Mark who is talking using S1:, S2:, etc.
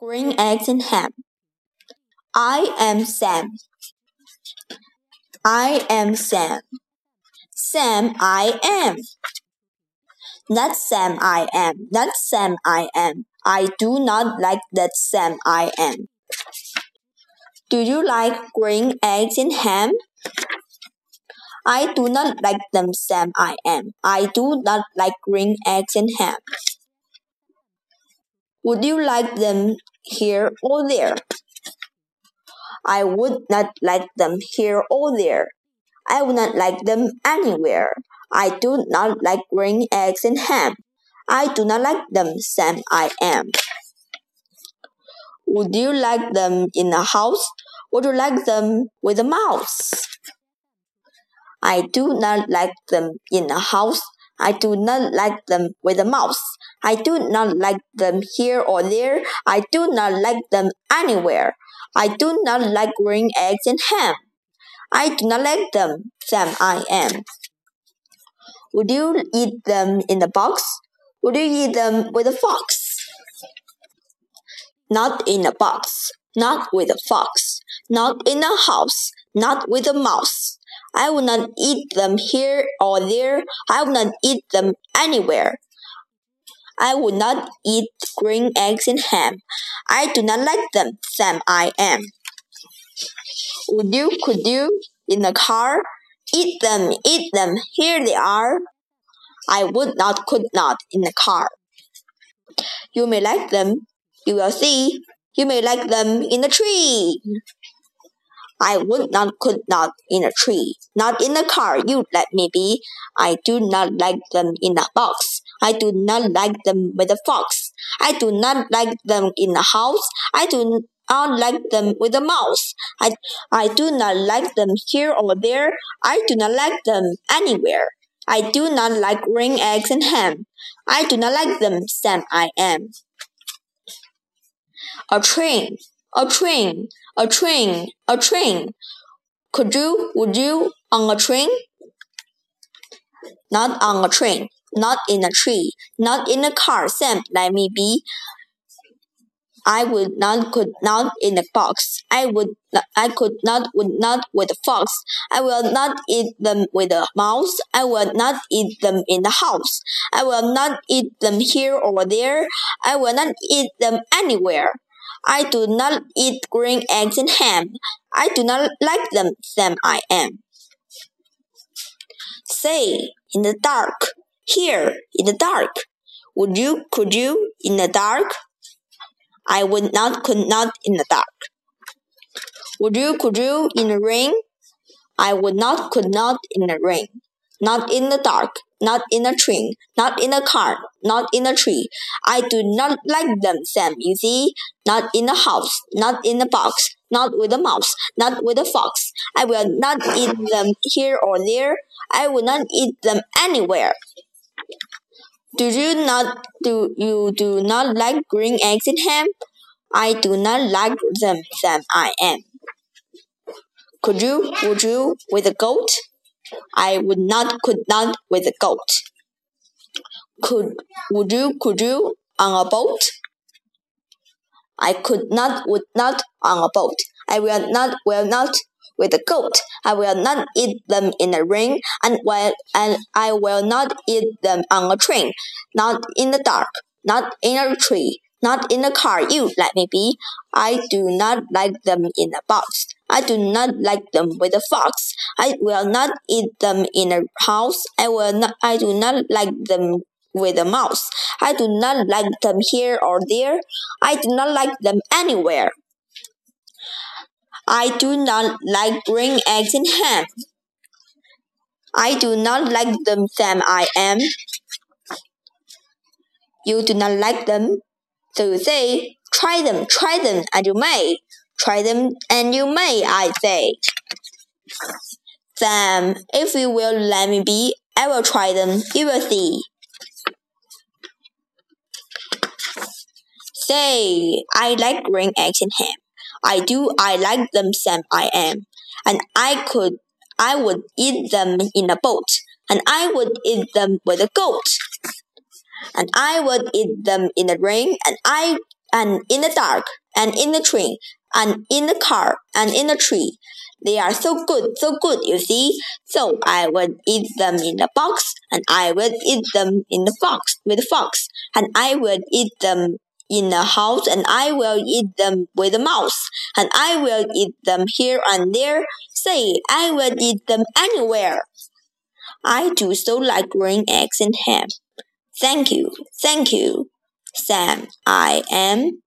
S1: green eggs and ham. I am Sam. I am Sam. Sam, I am. That's Sam, I am. That's Sam, I am. I do not like that Sam, I am. Do you like green eggs and ham? I do not like them, Sam, I am. I do not like green eggs and ham. Would you like them here or there? I would not like them here or there. I would not like them anywhere. I do not like green eggs and ham. I do not like them, Sam, I am. Would you like them in a house? Would you like them with a mouse? I do not like them in a house. I do not like them with a mouse. I do not like them here or there. I do not like them anywhere. I do not like green eggs and ham. I do not like them, Sam I am. Would you eat them in a box? Would you eat them with a fox? Not in a box, not with a fox, not in a house, not with a mouse. I will not eat them here or there. I will not eat them anywhere. I would not eat green eggs and ham. I do not like them, Sam I am. Would you, could you, in the car? Eat them, eat them, here they are. I would not, could not, in the car. You may like them, you will see. You may like them in the tree. I would not, could not in a tree, not in the car, you let me be. I do not like them in a box. I do not like them with a fox. I do not like them in the house. I do not like them with a mouse. I, I do not like them here or there. I do not like them anywhere. I do not like green eggs and ham. I do not like them, Sam I am. A train, a train, a train, a train. Could you, would you, on a train? Not on a train, not in a tree, not in a car, Sam, let me be. I would not, could not in a box. I would, I could not, would not with a fox. I will not eat them with a mouse. I will not eat them in the house. I will not eat them here or there. I will not eat them anywhere. I do not eat green eggs and ham. I do not like them, Sam I am. Say, in the dark, here, in the dark. Would you, could you, in the dark? I would not, could not, in the dark. Would you, could you, in the rain? I would not, could not, in the rain. Not in the dark, not in a train, not in a car, not in a tree. I do not like them, Sam, you see. Not in a house, not in a box, not with a mouse, not with a fox. I will not eat them here or there. I will not eat them anywhere. Do you not do you do not like green eggs and ham? I do not like them, Sam I am. Could you, would you, with a goat? I would not, could not with a goat. Could, would you, could you on a boat? I could not, would not on a boat. I will not, will not with a goat. I will not eat them in a ring, and well, and I will not eat them on a train, not in the dark, not in a tree, not in a car. You let me be. I do not like them in a box. I do not like them with a fox. I will not eat them in a house. I will not. I do not like them with a mouse. I do not like them here or there. I do not like them anywhere. I do not like green eggs and ham. I do not like them, Sam. I am. You do not like them, so you say, try them, try them, and you may. Try them, and you may, I say. Sam, if you will let me be, I will try them. You will see. Say, I like green eggs and ham. I do, I like them, Sam, I am. And I could, I would eat them in a boat. And I would eat them with a goat. And I would eat them in the rain. And I, and in the dark, and in the train, and in the car, and in the tree. They are so good, so good, you see. So I would eat them in a box, and I would eat them in the fox with the fox, and I would eat them in the house, and I will eat them with a mouse, and I will eat them here and there. Say, I will eat them anywhere. I do so like green eggs and ham. Thank you, thank you, Sam. I am